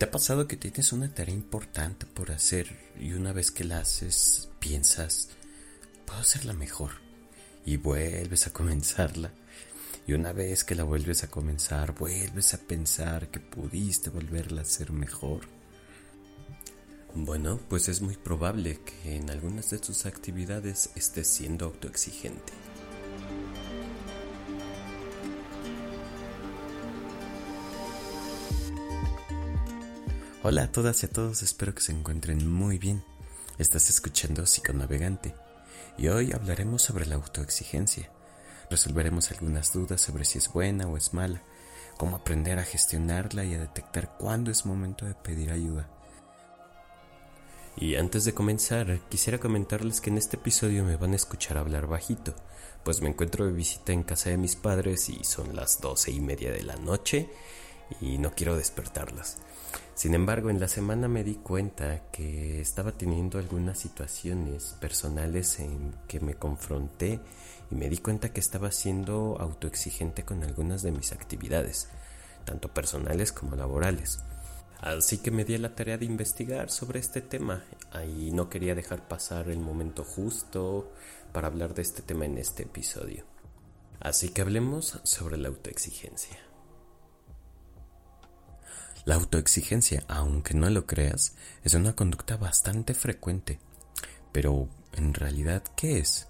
¿Te ha pasado que tienes una tarea importante por hacer y una vez que la haces piensas, puedo hacerla mejor? Y vuelves a comenzarla. Y una vez que la vuelves a comenzar, vuelves a pensar que pudiste volverla a hacer mejor. Bueno, pues es muy probable que en algunas de tus actividades estés siendo autoexigente. Hola a todas y a todos, espero que se encuentren muy bien. Estás escuchando Psiconavegante y hoy hablaremos sobre la autoexigencia. Resolveremos algunas dudas sobre si es buena o es mala, cómo aprender a gestionarla y a detectar cuándo es momento de pedir ayuda. Y antes de comenzar, quisiera comentarles que en este episodio me van a escuchar hablar bajito, pues me encuentro de visita en casa de mis padres y son las doce y media de la noche y no quiero despertarlas. Sin embargo, en la semana me di cuenta que estaba teniendo algunas situaciones personales en que me confronté y me di cuenta que estaba siendo autoexigente con algunas de mis actividades, tanto personales como laborales. Así que me di la tarea de investigar sobre este tema y no quería dejar pasar el momento justo para hablar de este tema en este episodio. Así que hablemos sobre la autoexigencia. La autoexigencia, aunque no lo creas, es una conducta bastante frecuente. Pero, en realidad, ¿qué es?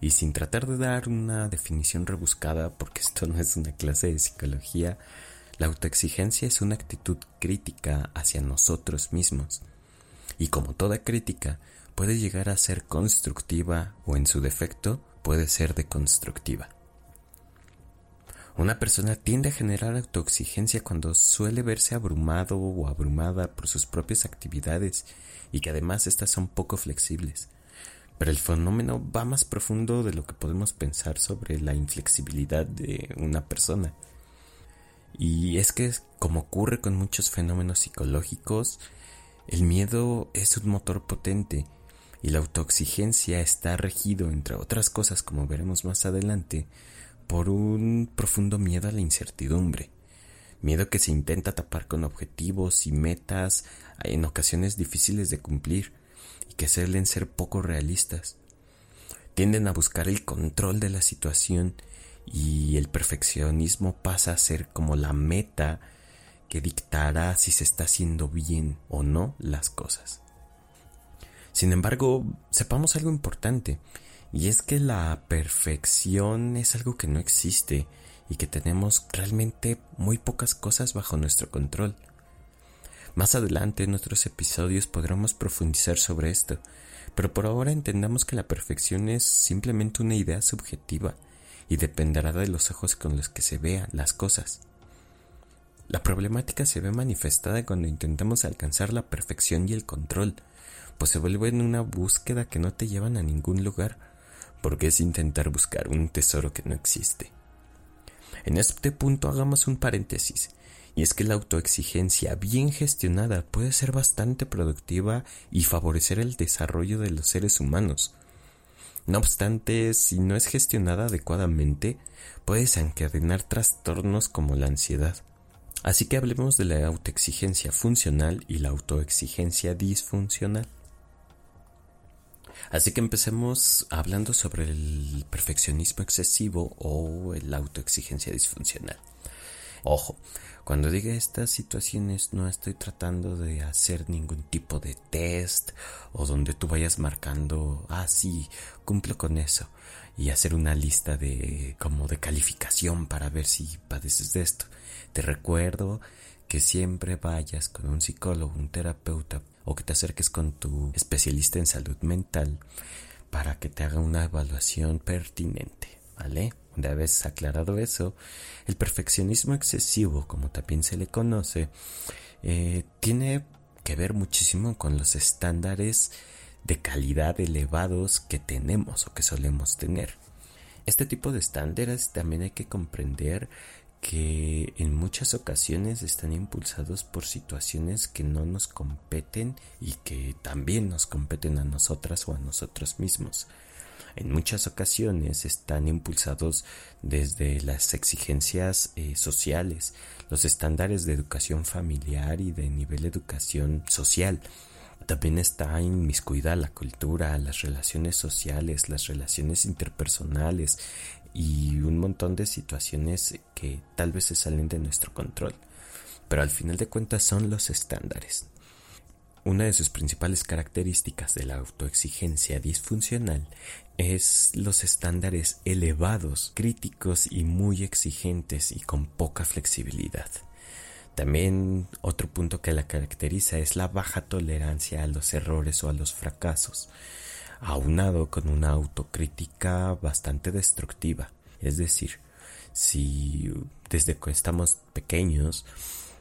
Y sin tratar de dar una definición rebuscada, porque esto no es una clase de psicología, la autoexigencia es una actitud crítica hacia nosotros mismos. Y como toda crítica, puede llegar a ser constructiva o en su defecto puede ser deconstructiva. Una persona tiende a generar autoexigencia cuando suele verse abrumado o abrumada por sus propias actividades y que además estas son poco flexibles. Pero el fenómeno va más profundo de lo que podemos pensar sobre la inflexibilidad de una persona. Y es que, como ocurre con muchos fenómenos psicológicos, el miedo es un motor potente y la autoexigencia está regido, entre otras cosas, como veremos más adelante, por un profundo miedo a la incertidumbre, miedo que se intenta tapar con objetivos y metas en ocasiones difíciles de cumplir y que suelen ser poco realistas. Tienden a buscar el control de la situación y el perfeccionismo pasa a ser como la meta que dictará si se está haciendo bien o no las cosas. Sin embargo, sepamos algo importante, y es que la perfección es algo que no existe y que tenemos realmente muy pocas cosas bajo nuestro control. Más adelante en otros episodios podremos profundizar sobre esto, pero por ahora entendamos que la perfección es simplemente una idea subjetiva y dependerá de los ojos con los que se vean las cosas. La problemática se ve manifestada cuando intentamos alcanzar la perfección y el control, pues se vuelve en una búsqueda que no te llevan a ningún lugar, porque es intentar buscar un tesoro que no existe. En este punto hagamos un paréntesis, y es que la autoexigencia bien gestionada puede ser bastante productiva y favorecer el desarrollo de los seres humanos. No obstante, si no es gestionada adecuadamente, puede desencadenar trastornos como la ansiedad. Así que hablemos de la autoexigencia funcional y la autoexigencia disfuncional. Así que empecemos hablando sobre el perfeccionismo excesivo o la autoexigencia disfuncional. Ojo, cuando diga estas situaciones no estoy tratando de hacer ningún tipo de test o donde tú vayas marcando, ah, sí, cumplo con eso y hacer una lista de como de calificación para ver si padeces de esto. Te recuerdo que siempre vayas con un psicólogo, un terapeuta o que te acerques con tu especialista en salud mental para que te haga una evaluación pertinente, ¿vale? Una vez aclarado eso, el perfeccionismo excesivo, como también se le conoce, eh, tiene que ver muchísimo con los estándares de calidad elevados que tenemos o que solemos tener. Este tipo de estándares también hay que comprender que en muchas ocasiones están impulsados por situaciones que no nos competen y que también nos competen a nosotras o a nosotros mismos. en muchas ocasiones están impulsados desde las exigencias eh, sociales, los estándares de educación familiar y de nivel de educación social. También está inmiscuida la cultura, las relaciones sociales, las relaciones interpersonales y un montón de situaciones que tal vez se salen de nuestro control. Pero al final de cuentas son los estándares. Una de sus principales características de la autoexigencia disfuncional es los estándares elevados, críticos y muy exigentes y con poca flexibilidad. También otro punto que la caracteriza es la baja tolerancia a los errores o a los fracasos, aunado con una autocrítica bastante destructiva. Es decir, si desde que estamos pequeños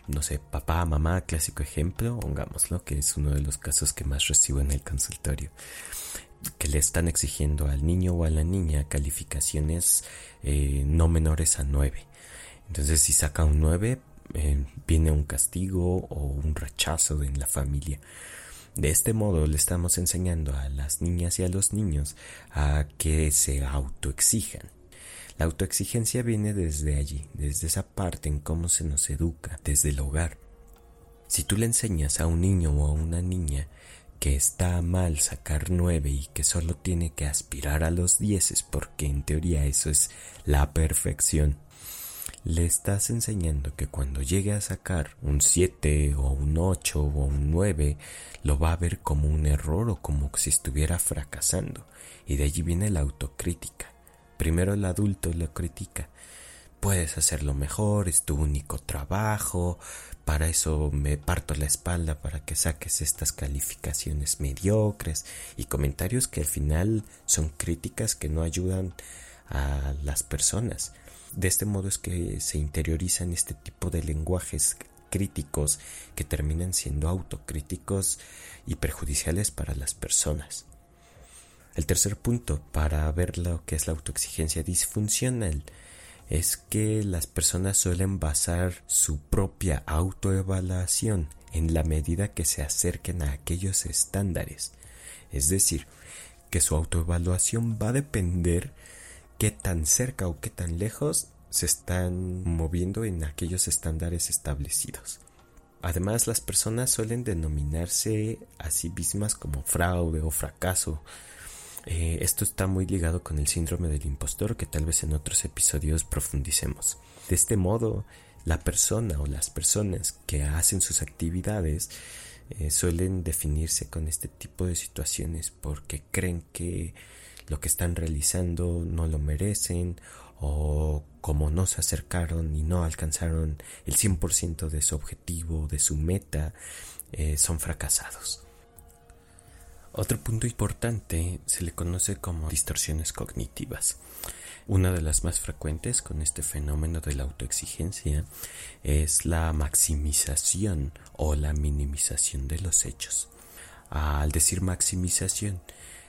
no sé, papá, mamá, clásico ejemplo, pongámoslo, que es uno de los casos que más recibo en el consultorio, que le están exigiendo al niño o a la niña calificaciones eh, no menores a 9. Entonces, si saca un 9, eh, viene un castigo o un rechazo en la familia. De este modo le estamos enseñando a las niñas y a los niños a que se autoexijan la autoexigencia viene desde allí, desde esa parte en cómo se nos educa, desde el hogar. Si tú le enseñas a un niño o a una niña que está mal sacar nueve y que solo tiene que aspirar a los dieces porque en teoría eso es la perfección, le estás enseñando que cuando llegue a sacar un 7 o un 8 o un 9 lo va a ver como un error o como si estuviera fracasando y de allí viene la autocrítica. Primero el adulto lo critica. Puedes hacerlo mejor, es tu único trabajo, para eso me parto la espalda para que saques estas calificaciones mediocres y comentarios que al final son críticas que no ayudan a las personas. De este modo es que se interiorizan este tipo de lenguajes críticos que terminan siendo autocríticos y perjudiciales para las personas. El tercer punto para ver lo que es la autoexigencia disfuncional es que las personas suelen basar su propia autoevaluación en la medida que se acerquen a aquellos estándares. Es decir, que su autoevaluación va a depender qué tan cerca o qué tan lejos se están moviendo en aquellos estándares establecidos. Además, las personas suelen denominarse a sí mismas como fraude o fracaso eh, esto está muy ligado con el síndrome del impostor que tal vez en otros episodios profundicemos. De este modo, la persona o las personas que hacen sus actividades eh, suelen definirse con este tipo de situaciones porque creen que lo que están realizando no lo merecen o como no se acercaron y no alcanzaron el 100% de su objetivo, de su meta, eh, son fracasados. Otro punto importante se le conoce como distorsiones cognitivas. Una de las más frecuentes con este fenómeno de la autoexigencia es la maximización o la minimización de los hechos. Al decir maximización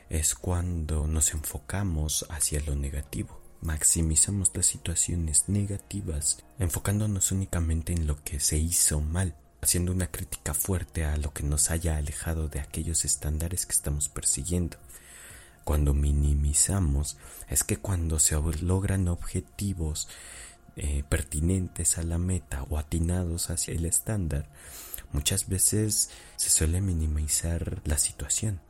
es cuando nos enfocamos hacia lo negativo. Maximizamos las situaciones negativas enfocándonos únicamente en lo que se hizo mal haciendo una crítica fuerte a lo que nos haya alejado de aquellos estándares que estamos persiguiendo. Cuando minimizamos es que cuando se logran objetivos eh, pertinentes a la meta o atinados hacia el estándar, muchas veces se suele minimizar la situación.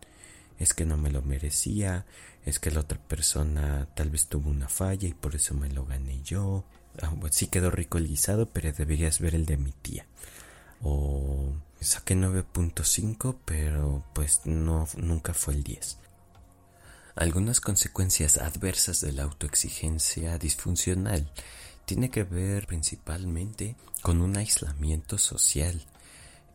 Es que no me lo merecía, es que la otra persona tal vez tuvo una falla y por eso me lo gané yo. Ah, sí quedó rico el guisado, pero deberías ver el de mi tía o saqué 9.5 pero pues no nunca fue el 10. Algunas consecuencias adversas de la autoexigencia disfuncional tiene que ver principalmente con un aislamiento social,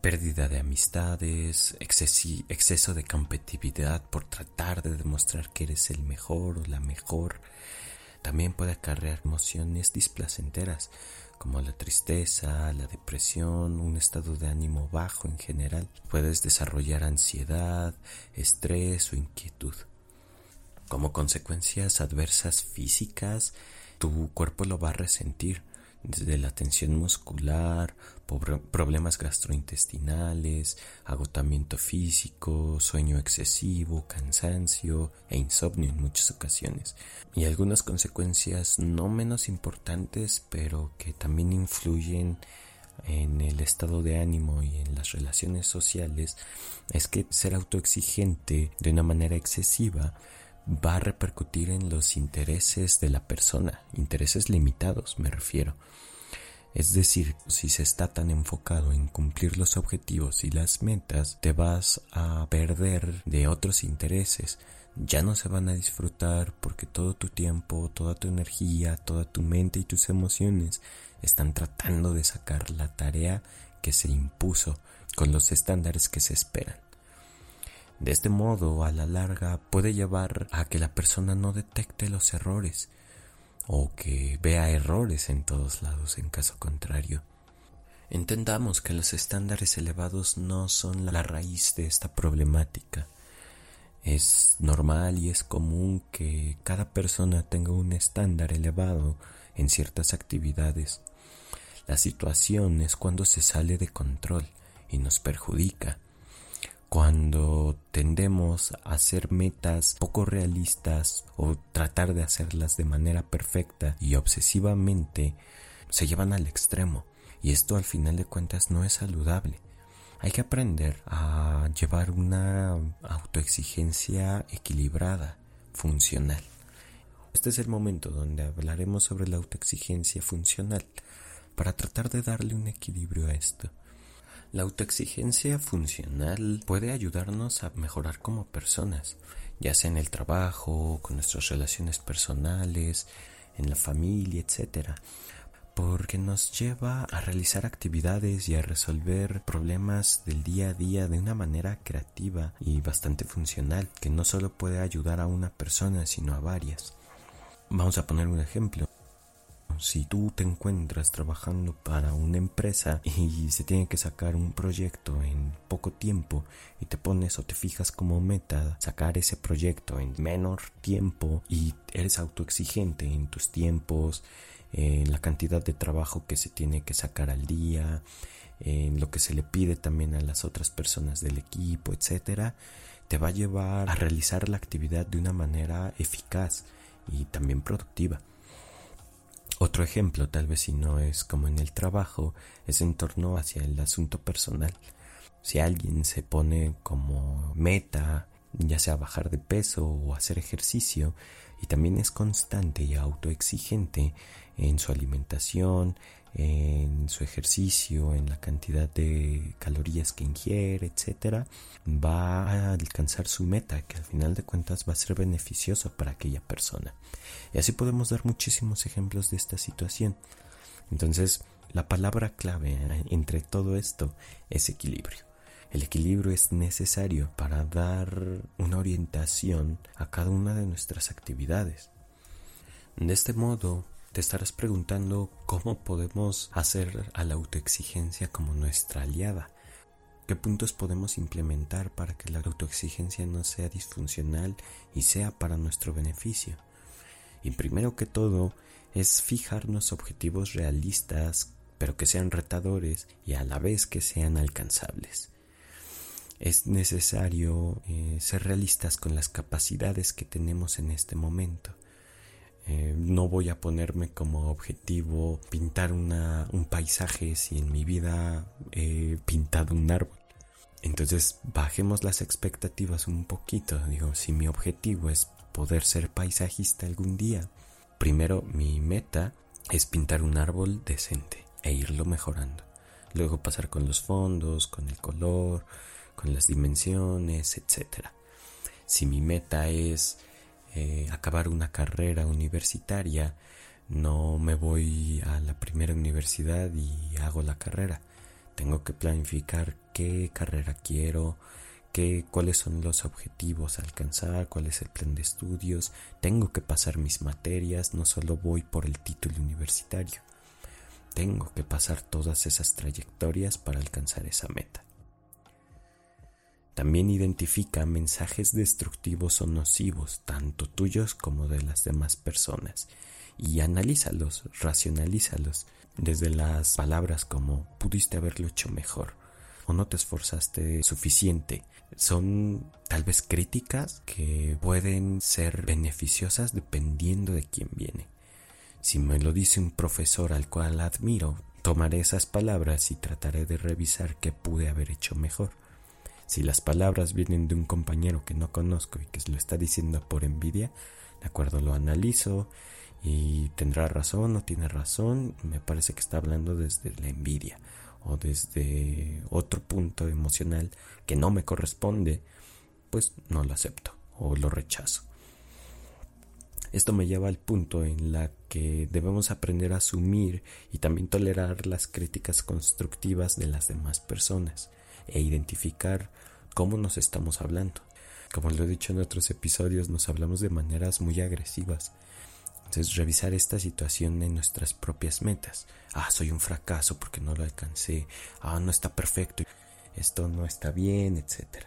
pérdida de amistades, exceso de competitividad por tratar de demostrar que eres el mejor o la mejor. También puede acarrear emociones displacenteras como la tristeza, la depresión, un estado de ánimo bajo en general. Puedes desarrollar ansiedad, estrés o inquietud. Como consecuencias adversas físicas, tu cuerpo lo va a resentir. Desde la tensión muscular, problemas gastrointestinales, agotamiento físico, sueño excesivo, cansancio e insomnio en muchas ocasiones. Y algunas consecuencias no menos importantes, pero que también influyen en el estado de ánimo y en las relaciones sociales, es que ser autoexigente de una manera excesiva va a repercutir en los intereses de la persona, intereses limitados me refiero. Es decir, si se está tan enfocado en cumplir los objetivos y las metas, te vas a perder de otros intereses. Ya no se van a disfrutar porque todo tu tiempo, toda tu energía, toda tu mente y tus emociones están tratando de sacar la tarea que se impuso con los estándares que se esperan. De este modo, a la larga, puede llevar a que la persona no detecte los errores o que vea errores en todos lados en caso contrario. Entendamos que los estándares elevados no son la raíz de esta problemática. Es normal y es común que cada persona tenga un estándar elevado en ciertas actividades. La situación es cuando se sale de control y nos perjudica cuando tendemos a hacer metas poco realistas o tratar de hacerlas de manera perfecta y obsesivamente, se llevan al extremo. Y esto al final de cuentas no es saludable. Hay que aprender a llevar una autoexigencia equilibrada, funcional. Este es el momento donde hablaremos sobre la autoexigencia funcional para tratar de darle un equilibrio a esto. La autoexigencia funcional puede ayudarnos a mejorar como personas, ya sea en el trabajo, con nuestras relaciones personales, en la familia, etc. Porque nos lleva a realizar actividades y a resolver problemas del día a día de una manera creativa y bastante funcional, que no solo puede ayudar a una persona, sino a varias. Vamos a poner un ejemplo. Si tú te encuentras trabajando para una empresa y se tiene que sacar un proyecto en poco tiempo y te pones o te fijas como meta sacar ese proyecto en menor tiempo y eres autoexigente en tus tiempos, en la cantidad de trabajo que se tiene que sacar al día, en lo que se le pide también a las otras personas del equipo, etcétera, te va a llevar a realizar la actividad de una manera eficaz y también productiva. Otro ejemplo, tal vez si no es como en el trabajo, es en torno hacia el asunto personal. Si alguien se pone como meta, ya sea bajar de peso o hacer ejercicio, y también es constante y autoexigente en su alimentación, en su ejercicio, en la cantidad de calorías que ingiere, etcétera, va a alcanzar su meta, que al final de cuentas va a ser beneficioso para aquella persona. Y así podemos dar muchísimos ejemplos de esta situación. Entonces, la palabra clave entre todo esto es equilibrio. El equilibrio es necesario para dar una orientación a cada una de nuestras actividades. De este modo, te estarás preguntando cómo podemos hacer a la autoexigencia como nuestra aliada. ¿Qué puntos podemos implementar para que la autoexigencia no sea disfuncional y sea para nuestro beneficio? Y primero que todo es fijarnos objetivos realistas, pero que sean retadores y a la vez que sean alcanzables. Es necesario eh, ser realistas con las capacidades que tenemos en este momento. Eh, no voy a ponerme como objetivo pintar un paisaje si en mi vida he pintado un árbol. Entonces bajemos las expectativas un poquito. Digo, si mi objetivo es poder ser paisajista algún día, primero mi meta es pintar un árbol decente e irlo mejorando. Luego pasar con los fondos, con el color, con las dimensiones, etc. Si mi meta es eh, acabar una carrera universitaria, no me voy a la primera universidad y hago la carrera. Tengo que planificar qué carrera quiero, qué, cuáles son los objetivos a alcanzar, cuál es el plan de estudios. Tengo que pasar mis materias, no solo voy por el título universitario. Tengo que pasar todas esas trayectorias para alcanzar esa meta. También identifica mensajes destructivos o nocivos, tanto tuyos como de las demás personas, y analízalos, racionalízalos, desde las palabras como pudiste haberlo hecho mejor o no te esforzaste suficiente. Son tal vez críticas que pueden ser beneficiosas dependiendo de quién viene. Si me lo dice un profesor al cual admiro, tomaré esas palabras y trataré de revisar qué pude haber hecho mejor. Si las palabras vienen de un compañero que no conozco y que lo está diciendo por envidia, de acuerdo, lo analizo y tendrá razón o tiene razón, me parece que está hablando desde la envidia o desde otro punto emocional que no me corresponde, pues no lo acepto o lo rechazo. Esto me lleva al punto en la que debemos aprender a asumir y también tolerar las críticas constructivas de las demás personas e identificar cómo nos estamos hablando. Como lo he dicho en otros episodios, nos hablamos de maneras muy agresivas entonces, revisar esta situación en nuestras propias metas. Ah, soy un fracaso porque no lo alcancé. Ah, no está perfecto. Esto no está bien, etc.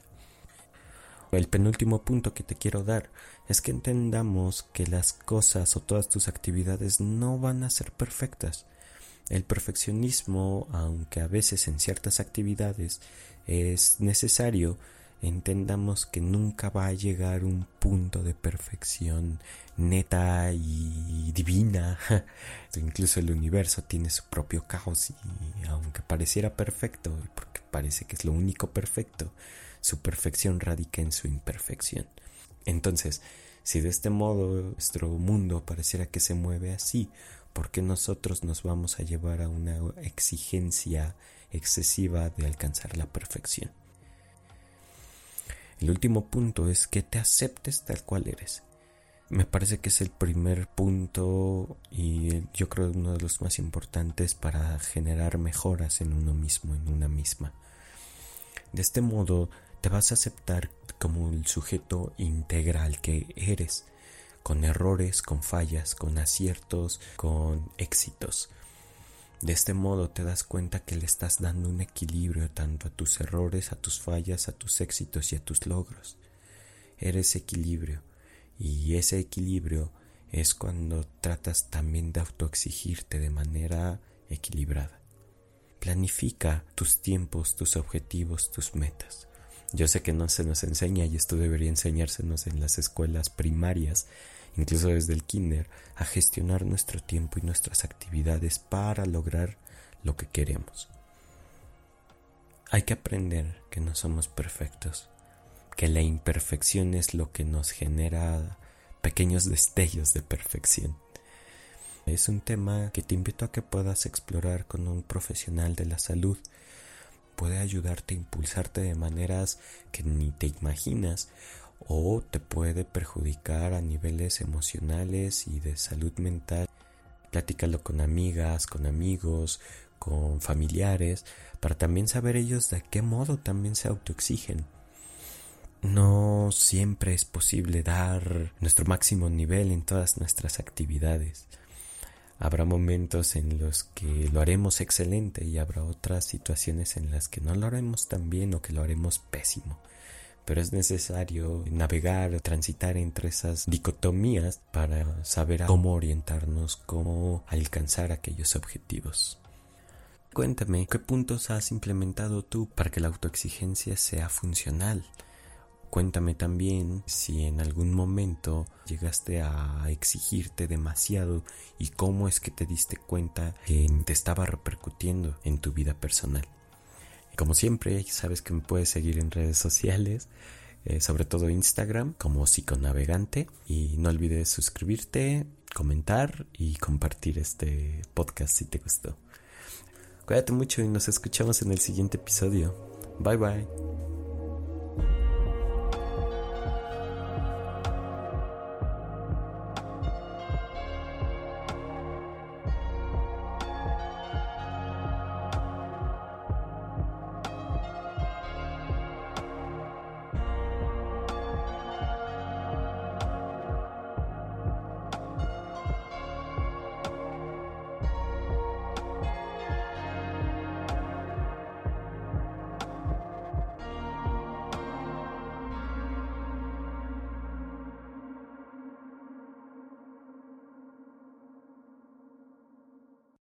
El penúltimo punto que te quiero dar es que entendamos que las cosas o todas tus actividades no van a ser perfectas. El perfeccionismo, aunque a veces en ciertas actividades es necesario, entendamos que nunca va a llegar un punto de perfección neta y divina. Incluso el universo tiene su propio caos y aunque pareciera perfecto, porque parece que es lo único perfecto, su perfección radica en su imperfección. Entonces, si de este modo nuestro mundo pareciera que se mueve así, ¿por qué nosotros nos vamos a llevar a una exigencia excesiva de alcanzar la perfección? El último punto es que te aceptes tal cual eres. Me parece que es el primer punto y yo creo uno de los más importantes para generar mejoras en uno mismo, en una misma. De este modo te vas a aceptar como el sujeto integral que eres, con errores, con fallas, con aciertos, con éxitos. De este modo te das cuenta que le estás dando un equilibrio tanto a tus errores, a tus fallas, a tus éxitos y a tus logros. Eres equilibrio y ese equilibrio es cuando tratas también de autoexigirte de manera equilibrada. Planifica tus tiempos, tus objetivos, tus metas. Yo sé que no se nos enseña y esto debería enseñársenos en las escuelas primarias, incluso desde el kinder, a gestionar nuestro tiempo y nuestras actividades para lograr lo que queremos. Hay que aprender que no somos perfectos, que la imperfección es lo que nos genera pequeños destellos de perfección. Es un tema que te invito a que puedas explorar con un profesional de la salud. Puede ayudarte a impulsarte de maneras que ni te imaginas o te puede perjudicar a niveles emocionales y de salud mental. Platícalo con amigas, con amigos, con familiares, para también saber ellos de qué modo también se autoexigen. No siempre es posible dar nuestro máximo nivel en todas nuestras actividades. Habrá momentos en los que lo haremos excelente y habrá otras situaciones en las que no lo haremos tan bien o que lo haremos pésimo. Pero es necesario navegar, transitar entre esas dicotomías para saber cómo orientarnos, cómo alcanzar aquellos objetivos. Cuéntame, ¿qué puntos has implementado tú para que la autoexigencia sea funcional? Cuéntame también si en algún momento llegaste a exigirte demasiado y cómo es que te diste cuenta que te estaba repercutiendo en tu vida personal. Como siempre, sabes que me puedes seguir en redes sociales, eh, sobre todo Instagram como psiconavegante y no olvides suscribirte, comentar y compartir este podcast si te gustó. Cuídate mucho y nos escuchamos en el siguiente episodio. Bye bye.